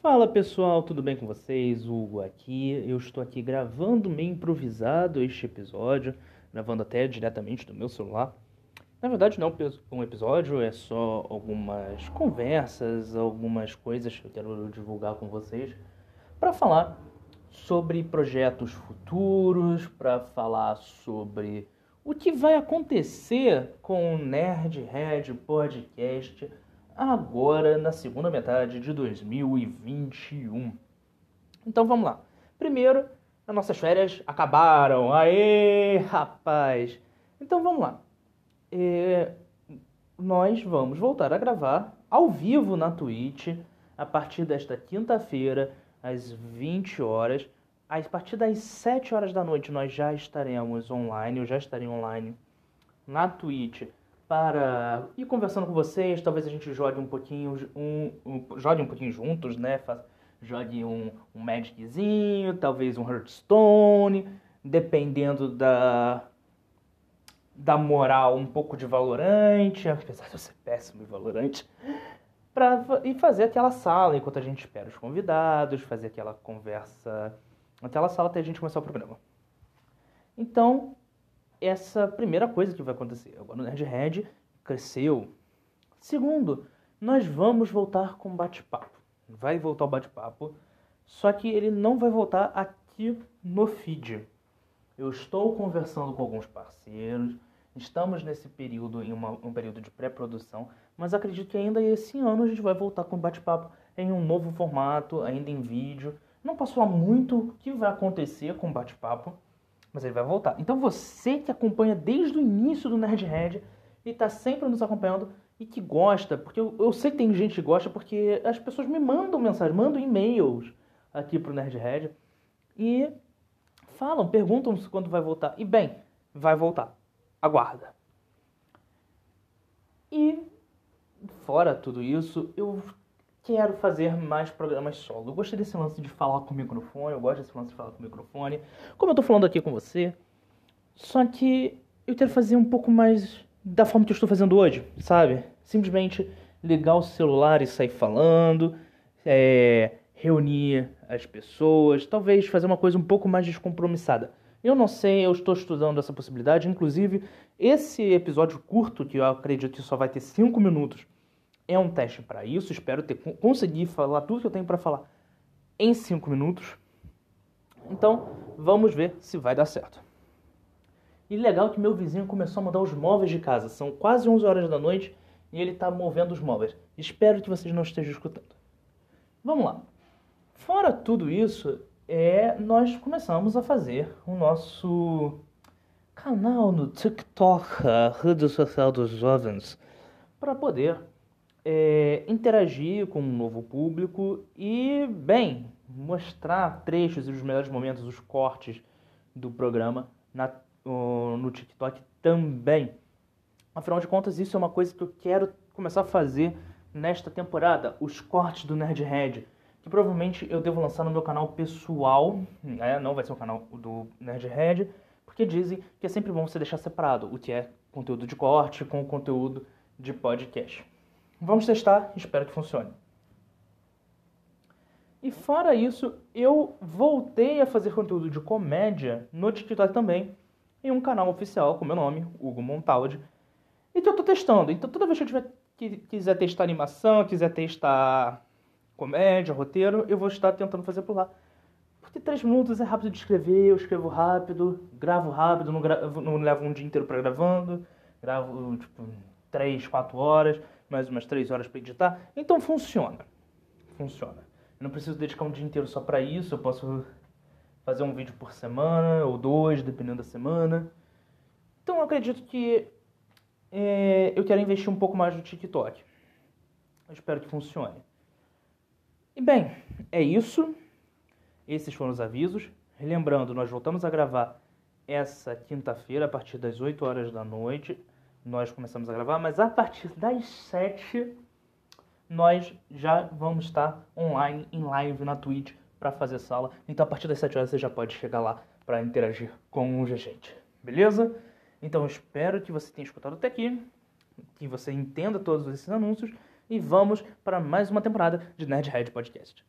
Fala pessoal, tudo bem com vocês? Hugo aqui. Eu estou aqui gravando meio improvisado este episódio, gravando até diretamente do meu celular. Na verdade, não é um episódio, é só algumas conversas, algumas coisas que eu quero divulgar com vocês para falar sobre projetos futuros, para falar sobre o que vai acontecer com o Nerdhead Podcast agora na segunda metade de 2021. Então vamos lá. Primeiro, as nossas férias acabaram. Aê, rapaz! Então vamos lá. É, nós vamos voltar a gravar ao vivo na Twitch a partir desta quinta-feira, às 20 horas. A partir das 7 horas da noite nós já estaremos online, eu já estarei online na Twitch para ir conversando com vocês. Talvez a gente jogue um pouquinho, um, um jogue um pouquinho juntos, né? jogue um, um Magiczinho, talvez um Hearthstone, dependendo da da moral, um pouco de Valorante, apesar de eu ser péssimo em Valorante, para e fazer aquela sala enquanto a gente espera os convidados, fazer aquela conversa, aquela sala até a gente começar o programa. Então, essa primeira coisa que vai acontecer. Agora o Nerdhead cresceu. Segundo, nós vamos voltar com bate-papo. Vai voltar o bate-papo, só que ele não vai voltar aqui no feed. Eu estou conversando com alguns parceiros, estamos nesse período, em uma, um período de pré-produção, mas acredito que ainda esse ano a gente vai voltar com bate-papo em um novo formato, ainda em vídeo. Não posso falar muito o que vai acontecer com o bate-papo, mas ele vai voltar. Então você que acompanha desde o início do Nerdhead e está sempre nos acompanhando e que gosta, porque eu, eu, sei que tem gente que gosta, porque as pessoas me mandam mensagens, mandam e-mails aqui pro Nerdhead e falam, perguntam se quando vai voltar. E bem, vai voltar. Aguarda. E fora tudo isso, eu quero fazer mais programas solo. Eu gostei desse lance de falar com o microfone, eu gosto desse lance de falar com o microfone, como eu tô falando aqui com você. Só que eu quero fazer um pouco mais da forma que eu estou fazendo hoje, sabe? Simplesmente ligar o celular e sair falando, é, reunir as pessoas, talvez fazer uma coisa um pouco mais descompromissada. Eu não sei, eu estou estudando essa possibilidade. Inclusive, esse episódio curto, que eu acredito que só vai ter 5 minutos, é um teste para isso. Espero ter conseguir falar tudo que eu tenho para falar em 5 minutos. Então, vamos ver se vai dar certo. E legal que meu vizinho começou a mudar os móveis de casa. São quase 11 horas da noite e ele está movendo os móveis. Espero que vocês não estejam escutando. Vamos lá. Fora tudo isso, é, nós começamos a fazer o nosso canal no TikTok, a rede social dos jovens, para poder é, interagir com um novo público e, bem, mostrar trechos e os melhores momentos, os cortes do programa na, no TikTok também. Afinal de contas, isso é uma coisa que eu quero começar a fazer nesta temporada, os cortes do Nerdhead, que provavelmente eu devo lançar no meu canal pessoal, né? não vai ser o canal do Nerdhead, porque dizem que é sempre bom você deixar separado o que é conteúdo de corte com o conteúdo de podcast. Vamos testar, espero que funcione. E fora isso, eu voltei a fazer conteúdo de comédia no TikTok também, em um canal oficial com meu nome, Hugo Montaldi, e que eu tô testando. Então toda vez que eu tiver, que, quiser testar animação, quiser testar comédia, roteiro, eu vou estar tentando fazer por lá. Porque três minutos é rápido de escrever, eu escrevo rápido, gravo rápido, não, gravo, não levo um dia inteiro para gravando, gravo tipo três, quatro horas mais umas três horas para editar. Então funciona. Funciona. Eu não preciso dedicar um dia inteiro só para isso. Eu posso fazer um vídeo por semana ou dois, dependendo da semana. Então eu acredito que é, eu quero investir um pouco mais no TikTok. Eu espero que funcione. E bem, é isso. Esses foram os avisos. Lembrando, nós voltamos a gravar essa quinta-feira a partir das 8 horas da noite nós começamos a gravar, mas a partir das 7 nós já vamos estar online, em live na Twitch para fazer sala. Então a partir das 7 horas você já pode chegar lá para interagir com a gente. Beleza? Então espero que você tenha escutado até aqui, que você entenda todos esses anúncios e vamos para mais uma temporada de Nerdhead Podcast.